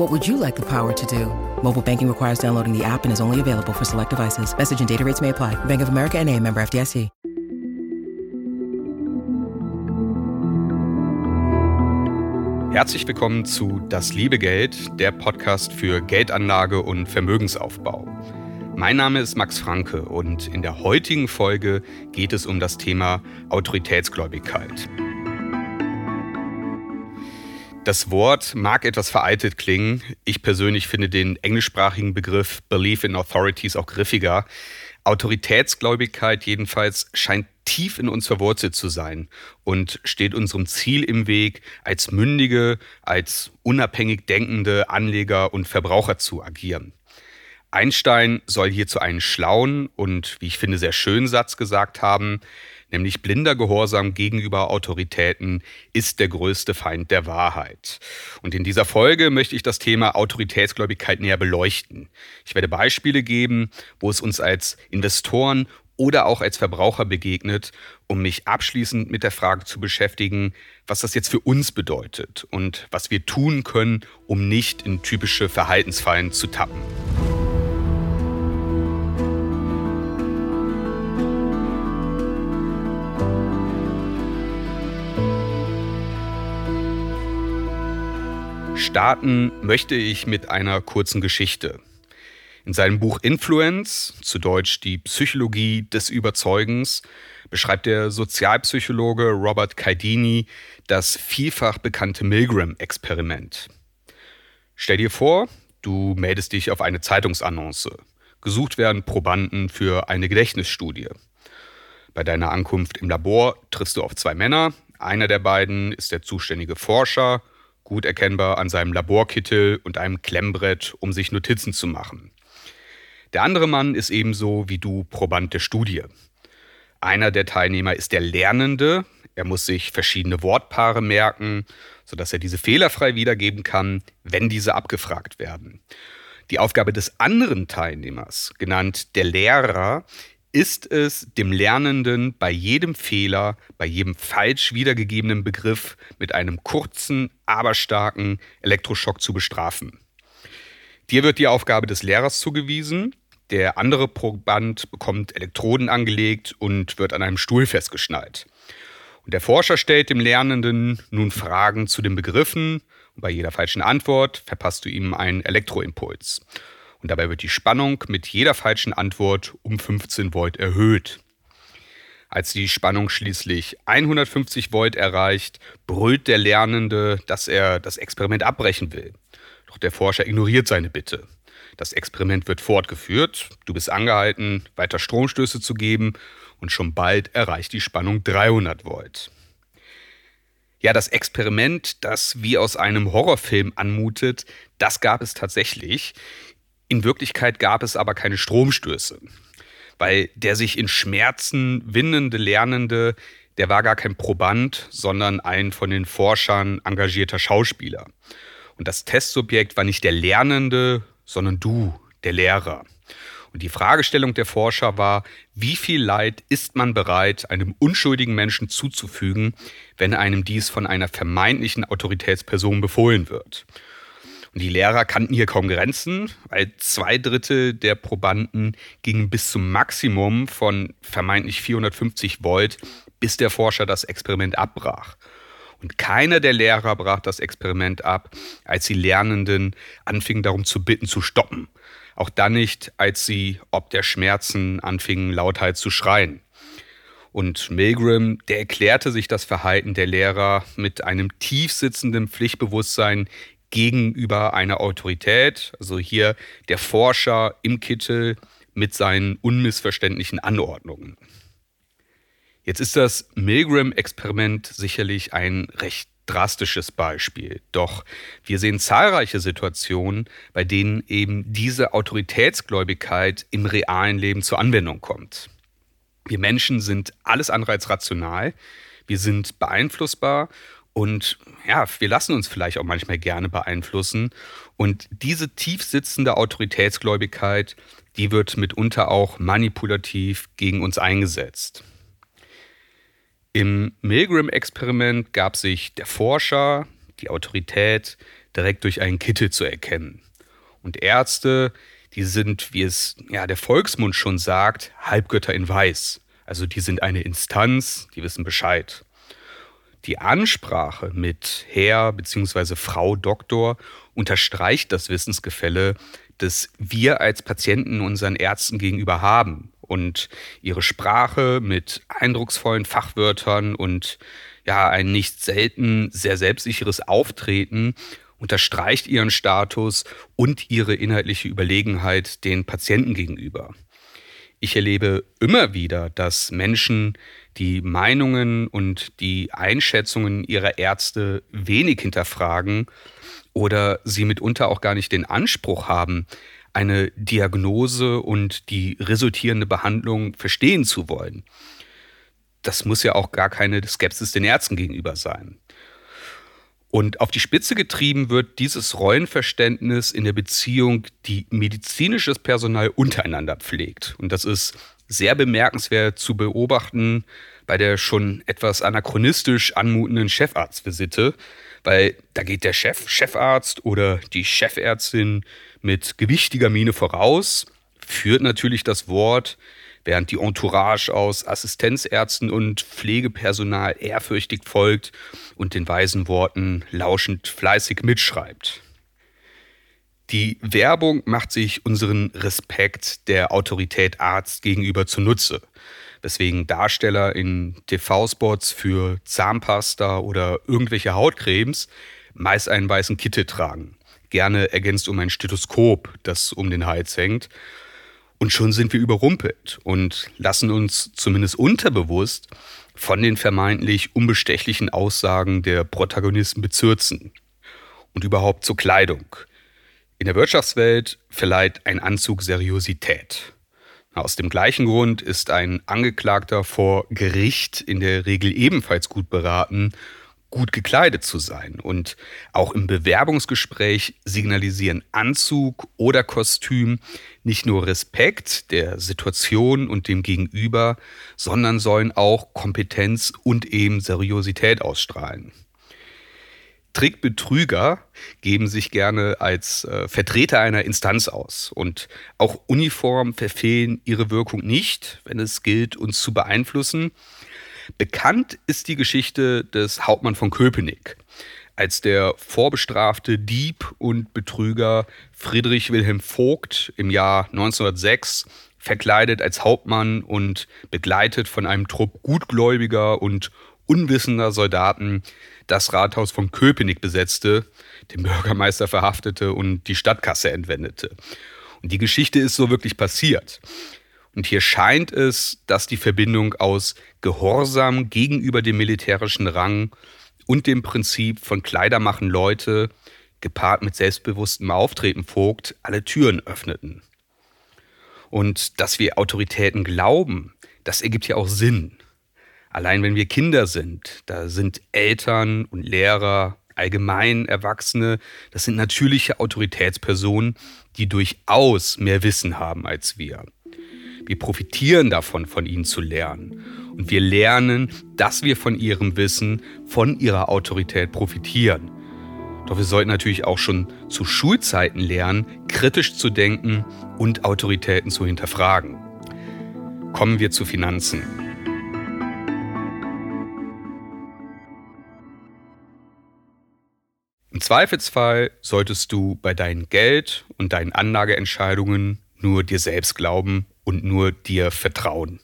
What would you like the power to do? Mobile banking requires downloading the app and is only available for select devices. Message and data rates may apply. Bank of America and a member FDIC. Herzlich willkommen zu Das liebe Geld, der Podcast für Geldanlage und Vermögensaufbau. Mein Name ist Max Franke und in der heutigen Folge geht es um das Thema Autoritätsgläubigkeit. Das Wort mag etwas veraltet klingen. Ich persönlich finde den englischsprachigen Begriff Belief in Authorities auch griffiger. Autoritätsgläubigkeit jedenfalls scheint tief in uns verwurzelt zu sein und steht unserem Ziel im Weg, als mündige, als unabhängig denkende Anleger und Verbraucher zu agieren. Einstein soll hierzu einen schlauen und, wie ich finde, sehr schönen Satz gesagt haben, nämlich blinder Gehorsam gegenüber Autoritäten ist der größte Feind der Wahrheit. Und in dieser Folge möchte ich das Thema Autoritätsgläubigkeit näher beleuchten. Ich werde Beispiele geben, wo es uns als Investoren oder auch als Verbraucher begegnet, um mich abschließend mit der Frage zu beschäftigen, was das jetzt für uns bedeutet und was wir tun können, um nicht in typische Verhaltensfallen zu tappen. Starten möchte ich mit einer kurzen Geschichte. In seinem Buch Influence, zu Deutsch die Psychologie des Überzeugens, beschreibt der Sozialpsychologe Robert Caidini das vielfach bekannte Milgram-Experiment. Stell dir vor, du meldest dich auf eine Zeitungsannonce. Gesucht werden Probanden für eine Gedächtnisstudie. Bei deiner Ankunft im Labor triffst du auf zwei Männer. Einer der beiden ist der zuständige Forscher gut erkennbar an seinem Laborkittel und einem Klemmbrett, um sich Notizen zu machen. Der andere Mann ist ebenso wie du Proband der Studie. Einer der Teilnehmer ist der Lernende. Er muss sich verschiedene Wortpaare merken, sodass er diese fehlerfrei wiedergeben kann, wenn diese abgefragt werden. Die Aufgabe des anderen Teilnehmers, genannt der Lehrer, ist es dem Lernenden bei jedem Fehler, bei jedem falsch wiedergegebenen Begriff mit einem kurzen, aber starken Elektroschock zu bestrafen. Dir wird die Aufgabe des Lehrers zugewiesen. Der andere Proband bekommt Elektroden angelegt und wird an einem Stuhl festgeschnallt. Und der Forscher stellt dem Lernenden nun Fragen zu den Begriffen. Und bei jeder falschen Antwort verpasst du ihm einen Elektroimpuls und dabei wird die Spannung mit jeder falschen Antwort um 15 Volt erhöht. Als die Spannung schließlich 150 Volt erreicht, brüllt der Lernende, dass er das Experiment abbrechen will. Doch der Forscher ignoriert seine Bitte. Das Experiment wird fortgeführt, du bist angehalten, weiter Stromstöße zu geben und schon bald erreicht die Spannung 300 Volt. Ja, das Experiment, das wie aus einem Horrorfilm anmutet, das gab es tatsächlich. In Wirklichkeit gab es aber keine Stromstöße, weil der sich in Schmerzen windende Lernende, der war gar kein Proband, sondern ein von den Forschern engagierter Schauspieler. Und das Testsubjekt war nicht der Lernende, sondern du, der Lehrer. Und die Fragestellung der Forscher war, wie viel Leid ist man bereit, einem unschuldigen Menschen zuzufügen, wenn einem dies von einer vermeintlichen Autoritätsperson befohlen wird? Und die Lehrer kannten hier kaum Grenzen, weil zwei Drittel der Probanden gingen bis zum Maximum von vermeintlich 450 Volt, bis der Forscher das Experiment abbrach. Und keiner der Lehrer brach das Experiment ab, als die Lernenden anfingen darum zu bitten, zu stoppen. Auch dann nicht, als sie ob der Schmerzen anfingen, lauthals zu schreien. Und Milgram, der erklärte sich das Verhalten der Lehrer mit einem tief sitzenden Pflichtbewusstsein gegenüber einer Autorität, also hier der Forscher im Kittel mit seinen unmissverständlichen Anordnungen. Jetzt ist das Milgram-Experiment sicherlich ein recht drastisches Beispiel. Doch wir sehen zahlreiche Situationen, bei denen eben diese Autoritätsgläubigkeit im realen Leben zur Anwendung kommt. Wir Menschen sind alles andere als rational. Wir sind beeinflussbar und ja, wir lassen uns vielleicht auch manchmal gerne beeinflussen. Und diese tief sitzende Autoritätsgläubigkeit, die wird mitunter auch manipulativ gegen uns eingesetzt. Im Milgram-Experiment gab sich der Forscher, die Autorität, direkt durch einen Kittel zu erkennen. Und Ärzte, die sind, wie es ja der Volksmund schon sagt, Halbgötter in Weiß. Also die sind eine Instanz, die wissen Bescheid. Die Ansprache mit Herr bzw. Frau Doktor unterstreicht das Wissensgefälle, das wir als Patienten unseren Ärzten gegenüber haben und ihre Sprache mit eindrucksvollen Fachwörtern und ja, ein nicht selten sehr selbstsicheres Auftreten unterstreicht ihren Status und ihre inhaltliche Überlegenheit den Patienten gegenüber. Ich erlebe immer wieder, dass Menschen die Meinungen und die Einschätzungen ihrer Ärzte wenig hinterfragen oder sie mitunter auch gar nicht den Anspruch haben, eine Diagnose und die resultierende Behandlung verstehen zu wollen. Das muss ja auch gar keine Skepsis den Ärzten gegenüber sein. Und auf die Spitze getrieben wird dieses Rollenverständnis in der Beziehung, die medizinisches Personal untereinander pflegt. Und das ist sehr bemerkenswert zu beobachten bei der schon etwas anachronistisch anmutenden Chefarztvisite, weil da geht der Chef, Chefarzt oder die Chefärztin mit gewichtiger Miene voraus, führt natürlich das Wort, während die Entourage aus Assistenzärzten und Pflegepersonal ehrfürchtig folgt und den weisen Worten lauschend fleißig mitschreibt. Die Werbung macht sich unseren Respekt der Autorität Arzt gegenüber zunutze, weswegen Darsteller in TV-Spots für Zahnpasta oder irgendwelche Hautcremes meist einen weißen Kittel tragen gerne ergänzt um ein Stethoskop, das um den Hals hängt. Und schon sind wir überrumpelt und lassen uns zumindest unterbewusst von den vermeintlich unbestechlichen Aussagen der Protagonisten bezürzen. Und überhaupt zur Kleidung. In der Wirtschaftswelt verleiht ein Anzug Seriosität. Aus dem gleichen Grund ist ein Angeklagter vor Gericht in der Regel ebenfalls gut beraten, gut gekleidet zu sein. Und auch im Bewerbungsgespräch signalisieren Anzug oder Kostüm nicht nur Respekt der Situation und dem Gegenüber, sondern sollen auch Kompetenz und eben Seriosität ausstrahlen. Trickbetrüger geben sich gerne als äh, Vertreter einer Instanz aus. Und auch Uniformen verfehlen ihre Wirkung nicht, wenn es gilt, uns zu beeinflussen, Bekannt ist die Geschichte des Hauptmann von Köpenick, als der vorbestrafte Dieb und Betrüger Friedrich Wilhelm Vogt im Jahr 1906 verkleidet als Hauptmann und begleitet von einem Trupp gutgläubiger und unwissender Soldaten das Rathaus von Köpenick besetzte, den Bürgermeister verhaftete und die Stadtkasse entwendete. Und die Geschichte ist so wirklich passiert. Und hier scheint es, dass die Verbindung aus Gehorsam gegenüber dem militärischen Rang und dem Prinzip von Kleider machen Leute, gepaart mit selbstbewusstem Auftreten Vogt, alle Türen öffneten. Und dass wir Autoritäten glauben, das ergibt ja auch Sinn. Allein wenn wir Kinder sind, da sind Eltern und Lehrer, allgemein Erwachsene, das sind natürliche Autoritätspersonen, die durchaus mehr Wissen haben als wir. Wir profitieren davon, von ihnen zu lernen. Und wir lernen, dass wir von ihrem Wissen, von ihrer Autorität profitieren. Doch wir sollten natürlich auch schon zu Schulzeiten lernen, kritisch zu denken und Autoritäten zu hinterfragen. Kommen wir zu Finanzen. Im Zweifelsfall solltest du bei deinen Geld- und deinen Anlageentscheidungen nur dir selbst glauben und nur dir vertrauen.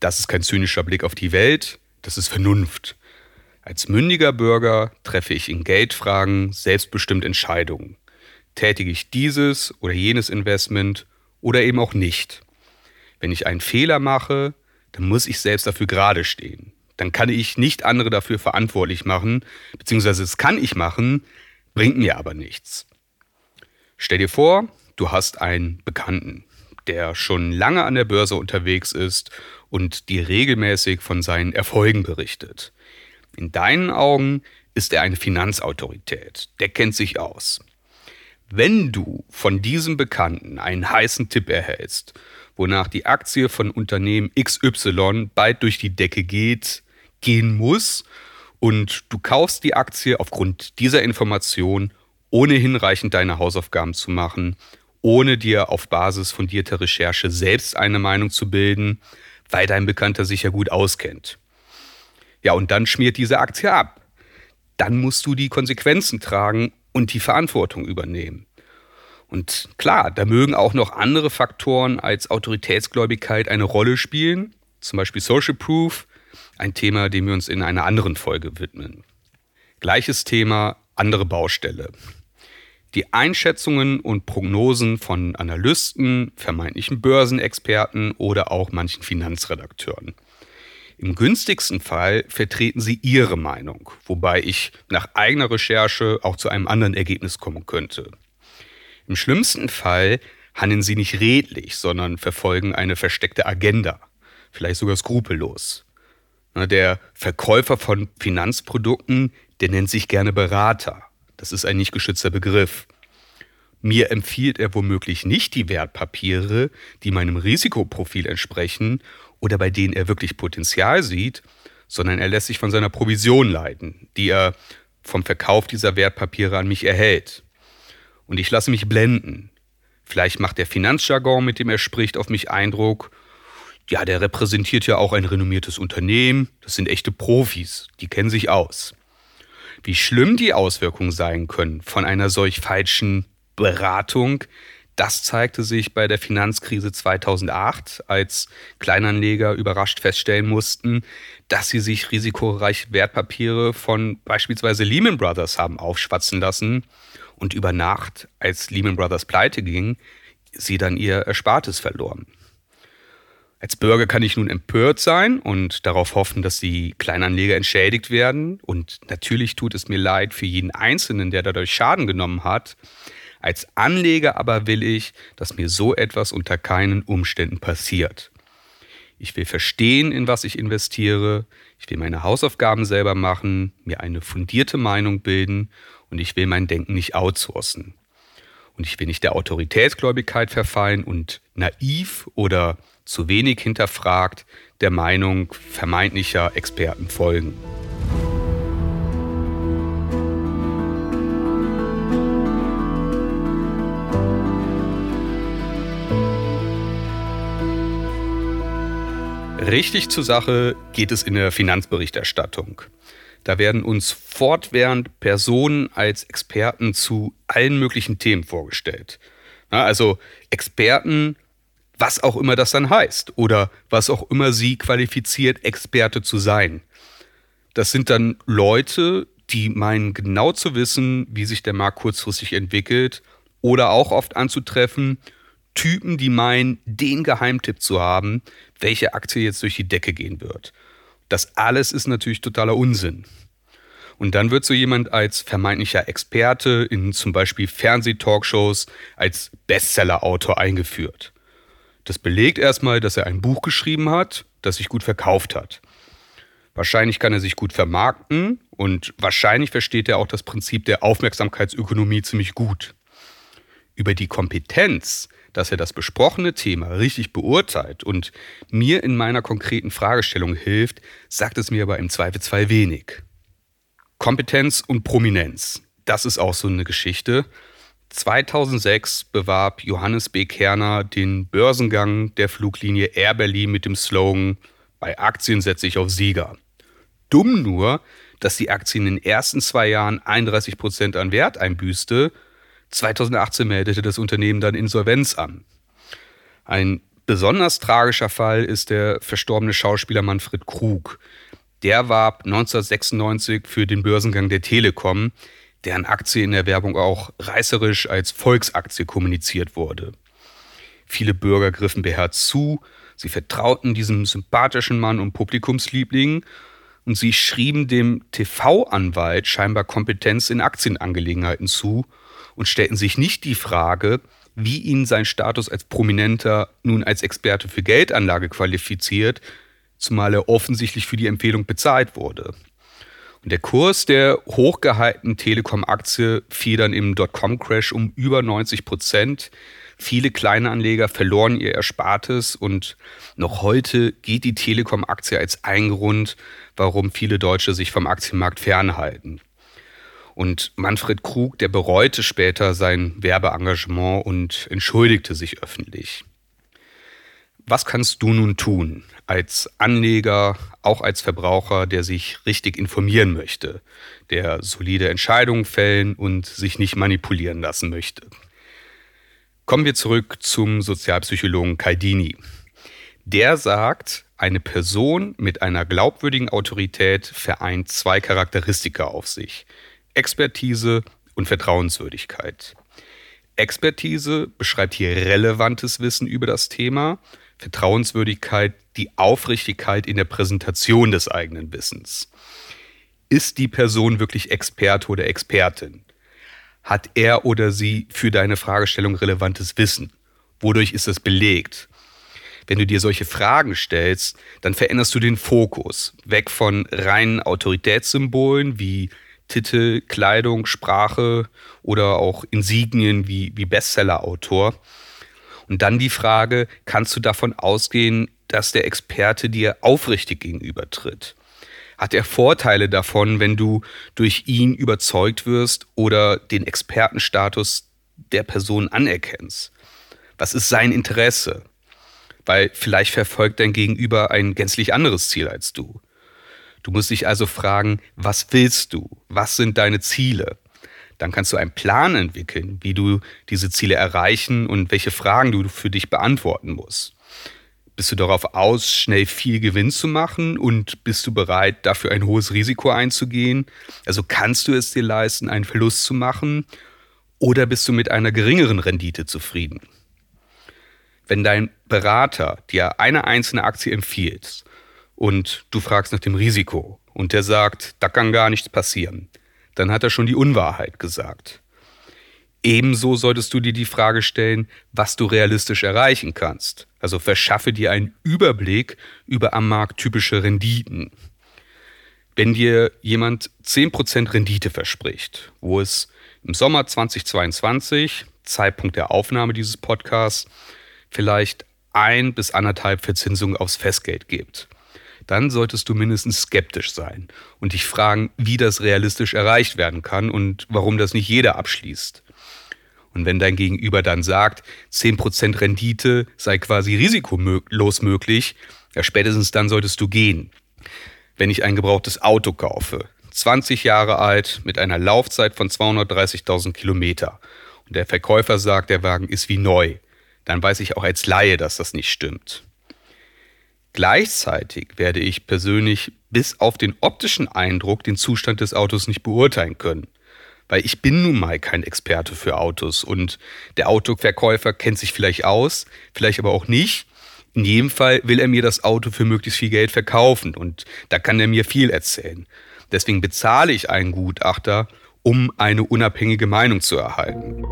Das ist kein zynischer Blick auf die Welt, das ist Vernunft. Als mündiger Bürger treffe ich in Geldfragen selbstbestimmt Entscheidungen. Tätige ich dieses oder jenes Investment oder eben auch nicht. Wenn ich einen Fehler mache, dann muss ich selbst dafür gerade stehen. Dann kann ich nicht andere dafür verantwortlich machen, beziehungsweise es kann ich machen, bringt mir aber nichts. Stell dir vor, du hast einen Bekannten, der schon lange an der Börse unterwegs ist und dir regelmäßig von seinen Erfolgen berichtet. In deinen Augen ist er eine Finanzautorität, der kennt sich aus. Wenn du von diesem Bekannten einen heißen Tipp erhältst, wonach die Aktie von Unternehmen XY bald durch die Decke geht, gehen muss und du kaufst die Aktie aufgrund dieser Information, ohne hinreichend deine Hausaufgaben zu machen, ohne dir auf Basis fundierter Recherche selbst eine Meinung zu bilden, weil dein Bekannter sich ja gut auskennt. Ja, und dann schmiert diese Aktie ab. Dann musst du die Konsequenzen tragen und die Verantwortung übernehmen. Und klar, da mögen auch noch andere Faktoren als Autoritätsgläubigkeit eine Rolle spielen, zum Beispiel Social Proof, ein Thema, dem wir uns in einer anderen Folge widmen. Gleiches Thema, andere Baustelle. Die Einschätzungen und Prognosen von Analysten, vermeintlichen Börsenexperten oder auch manchen Finanzredakteuren. Im günstigsten Fall vertreten sie ihre Meinung, wobei ich nach eigener Recherche auch zu einem anderen Ergebnis kommen könnte. Im schlimmsten Fall handeln sie nicht redlich, sondern verfolgen eine versteckte Agenda, vielleicht sogar skrupellos. Der Verkäufer von Finanzprodukten, der nennt sich gerne Berater. Das ist ein nicht geschützter Begriff. Mir empfiehlt er womöglich nicht die Wertpapiere, die meinem Risikoprofil entsprechen oder bei denen er wirklich Potenzial sieht, sondern er lässt sich von seiner Provision leiten, die er vom Verkauf dieser Wertpapiere an mich erhält. Und ich lasse mich blenden. Vielleicht macht der Finanzjargon, mit dem er spricht, auf mich Eindruck. Ja, der repräsentiert ja auch ein renommiertes Unternehmen. Das sind echte Profis, die kennen sich aus. Wie schlimm die Auswirkungen sein können von einer solch falschen Beratung, das zeigte sich bei der Finanzkrise 2008, als Kleinanleger überrascht feststellen mussten, dass sie sich risikoreiche Wertpapiere von beispielsweise Lehman Brothers haben aufschwatzen lassen und über Nacht, als Lehman Brothers pleite ging, sie dann ihr Erspartes verloren. Als Bürger kann ich nun empört sein und darauf hoffen, dass die Kleinanleger entschädigt werden. Und natürlich tut es mir leid für jeden Einzelnen, der dadurch Schaden genommen hat. Als Anleger aber will ich, dass mir so etwas unter keinen Umständen passiert. Ich will verstehen, in was ich investiere. Ich will meine Hausaufgaben selber machen, mir eine fundierte Meinung bilden und ich will mein Denken nicht outsourcen. Und ich will nicht der Autoritätsgläubigkeit verfallen und naiv oder zu wenig hinterfragt der Meinung vermeintlicher Experten folgen. Richtig zur Sache geht es in der Finanzberichterstattung. Da werden uns fortwährend Personen als Experten zu allen möglichen Themen vorgestellt. Also Experten, was auch immer das dann heißt oder was auch immer sie qualifiziert, Experte zu sein. Das sind dann Leute, die meinen genau zu wissen, wie sich der Markt kurzfristig entwickelt oder auch oft anzutreffen, Typen, die meinen, den Geheimtipp zu haben, welche Aktie jetzt durch die Decke gehen wird. Das alles ist natürlich totaler Unsinn. Und dann wird so jemand als vermeintlicher Experte in zum Beispiel Fernsehtalkshows als Bestseller-Autor eingeführt. Das belegt erstmal, dass er ein Buch geschrieben hat, das sich gut verkauft hat. Wahrscheinlich kann er sich gut vermarkten und wahrscheinlich versteht er auch das Prinzip der Aufmerksamkeitsökonomie ziemlich gut. Über die Kompetenz, dass er das besprochene Thema richtig beurteilt und mir in meiner konkreten Fragestellung hilft, sagt es mir aber im Zweifelsfall wenig. Kompetenz und Prominenz, das ist auch so eine Geschichte. 2006 bewarb Johannes B. Kerner den Börsengang der Fluglinie Air Berlin mit dem Slogan Bei Aktien setze ich auf Sieger. Dumm nur, dass die Aktie in den ersten zwei Jahren 31 Prozent an Wert einbüßte 2018 meldete das Unternehmen dann Insolvenz an. Ein besonders tragischer Fall ist der verstorbene Schauspieler Manfred Krug. Der warb 1996 für den Börsengang der Telekom, deren Aktie in der Werbung auch reißerisch als Volksaktie kommuniziert wurde. Viele Bürger griffen beherzt zu, sie vertrauten diesem sympathischen Mann und Publikumsliebling und sie schrieben dem TV-Anwalt scheinbar Kompetenz in Aktienangelegenheiten zu und stellten sich nicht die Frage, wie ihn sein Status als Prominenter nun als Experte für Geldanlage qualifiziert, zumal er offensichtlich für die Empfehlung bezahlt wurde. Und der Kurs der hochgehaltenen Telekom-Aktie fiel dann im Dotcom-Crash um über 90 Prozent. Viele kleine Anleger verloren ihr Erspartes und noch heute geht die Telekom-Aktie als ein Grund, warum viele Deutsche sich vom Aktienmarkt fernhalten. Und Manfred Krug, der bereute später sein Werbeengagement und entschuldigte sich öffentlich. Was kannst du nun tun als Anleger, auch als Verbraucher, der sich richtig informieren möchte, der solide Entscheidungen fällen und sich nicht manipulieren lassen möchte? Kommen wir zurück zum Sozialpsychologen Caldini. Der sagt, eine Person mit einer glaubwürdigen Autorität vereint zwei Charakteristika auf sich. Expertise und Vertrauenswürdigkeit. Expertise beschreibt hier relevantes Wissen über das Thema, Vertrauenswürdigkeit die Aufrichtigkeit in der Präsentation des eigenen Wissens. Ist die Person wirklich Experte oder Expertin? Hat er oder sie für deine Fragestellung relevantes Wissen? Wodurch ist es belegt? Wenn du dir solche Fragen stellst, dann veränderst du den Fokus weg von reinen Autoritätssymbolen wie Titel, Kleidung, Sprache oder auch Insignien wie, wie Bestseller-Autor. Und dann die Frage, kannst du davon ausgehen, dass der Experte dir aufrichtig gegenübertritt? Hat er Vorteile davon, wenn du durch ihn überzeugt wirst oder den Expertenstatus der Person anerkennst? Was ist sein Interesse? Weil vielleicht verfolgt dein Gegenüber ein gänzlich anderes Ziel als du. Du musst dich also fragen, was willst du? Was sind deine Ziele? Dann kannst du einen Plan entwickeln, wie du diese Ziele erreichen und welche Fragen du für dich beantworten musst. Bist du darauf aus, schnell viel Gewinn zu machen und bist du bereit, dafür ein hohes Risiko einzugehen? Also kannst du es dir leisten, einen Verlust zu machen oder bist du mit einer geringeren Rendite zufrieden? Wenn dein Berater dir eine einzelne Aktie empfiehlt und du fragst nach dem Risiko und der sagt, da kann gar nichts passieren, dann hat er schon die Unwahrheit gesagt. Ebenso solltest du dir die Frage stellen, was du realistisch erreichen kannst. Also verschaffe dir einen Überblick über am Markt typische Renditen. Wenn dir jemand 10% Rendite verspricht, wo es im Sommer 2022, Zeitpunkt der Aufnahme dieses Podcasts, vielleicht ein bis anderthalb Verzinsungen aufs Festgeld gibt, dann solltest du mindestens skeptisch sein und dich fragen, wie das realistisch erreicht werden kann und warum das nicht jeder abschließt. Und wenn dein Gegenüber dann sagt, 10% Rendite sei quasi risikolos möglich, ja spätestens dann solltest du gehen. Wenn ich ein gebrauchtes Auto kaufe, 20 Jahre alt, mit einer Laufzeit von 230.000 Kilometer, und der Verkäufer sagt, der Wagen ist wie neu, dann weiß ich auch als Laie, dass das nicht stimmt. Gleichzeitig werde ich persönlich bis auf den optischen Eindruck den Zustand des Autos nicht beurteilen können. Weil ich bin nun mal kein Experte für Autos und der Autoverkäufer kennt sich vielleicht aus, vielleicht aber auch nicht. In jedem Fall will er mir das Auto für möglichst viel Geld verkaufen und da kann er mir viel erzählen. Deswegen bezahle ich einen Gutachter, um eine unabhängige Meinung zu erhalten.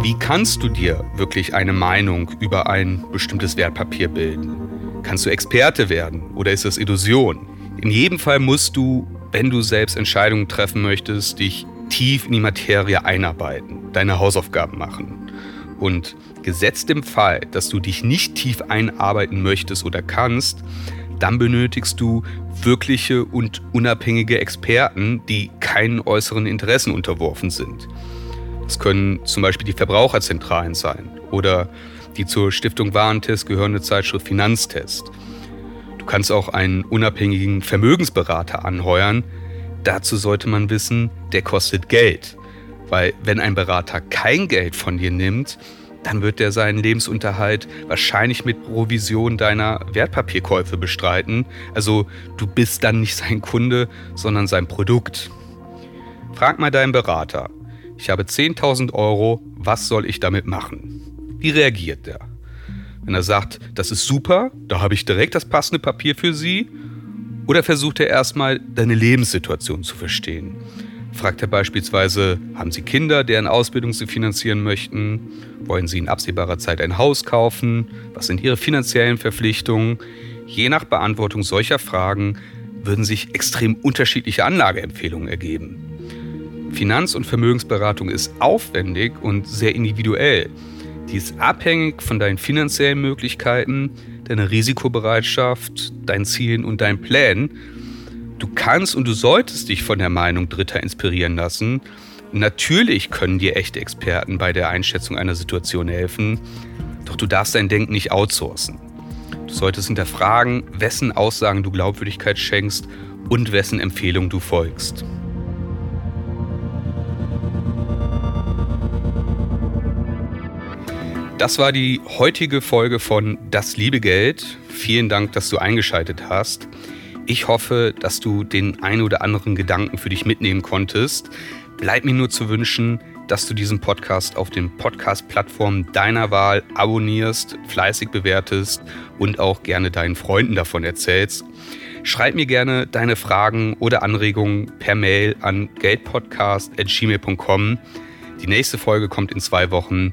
Wie kannst du dir wirklich eine Meinung über ein bestimmtes Wertpapier bilden? Kannst du Experte werden oder ist das Illusion? In jedem Fall musst du, wenn du selbst Entscheidungen treffen möchtest, dich tief in die Materie einarbeiten, deine Hausaufgaben machen. Und gesetzt im Fall, dass du dich nicht tief einarbeiten möchtest oder kannst, dann benötigst du wirkliche und unabhängige Experten, die keinen äußeren Interessen unterworfen sind. Es können zum Beispiel die Verbraucherzentralen sein oder die zur Stiftung Warentest gehörende Zeitschrift Finanztest. Du kannst auch einen unabhängigen Vermögensberater anheuern. Dazu sollte man wissen, der kostet Geld. Weil wenn ein Berater kein Geld von dir nimmt, dann wird er seinen Lebensunterhalt wahrscheinlich mit Provision deiner Wertpapierkäufe bestreiten. Also du bist dann nicht sein Kunde, sondern sein Produkt. Frag mal deinen Berater. Ich habe 10.000 Euro, was soll ich damit machen? Wie reagiert der? Wenn er sagt, das ist super, da habe ich direkt das passende Papier für Sie, oder versucht er erstmal deine Lebenssituation zu verstehen? Fragt er beispielsweise, haben Sie Kinder, deren Ausbildung Sie finanzieren möchten? Wollen Sie in absehbarer Zeit ein Haus kaufen? Was sind Ihre finanziellen Verpflichtungen? Je nach Beantwortung solcher Fragen würden sich extrem unterschiedliche Anlageempfehlungen ergeben. Finanz- und Vermögensberatung ist aufwendig und sehr individuell. Die ist abhängig von deinen finanziellen Möglichkeiten, deiner Risikobereitschaft, deinen Zielen und deinen Plänen. Du kannst und du solltest dich von der Meinung Dritter inspirieren lassen. Natürlich können dir echte Experten bei der Einschätzung einer Situation helfen, doch du darfst dein Denken nicht outsourcen. Du solltest hinterfragen, wessen Aussagen du Glaubwürdigkeit schenkst und wessen Empfehlung du folgst. Das war die heutige Folge von Das liebe Geld. Vielen Dank, dass du eingeschaltet hast. Ich hoffe, dass du den ein oder anderen Gedanken für dich mitnehmen konntest. Bleibt mir nur zu wünschen, dass du diesen Podcast auf den Podcast-Plattformen deiner Wahl abonnierst, fleißig bewertest und auch gerne deinen Freunden davon erzählst. Schreib mir gerne deine Fragen oder Anregungen per Mail an geldpodcast.gmail.com. Die nächste Folge kommt in zwei Wochen.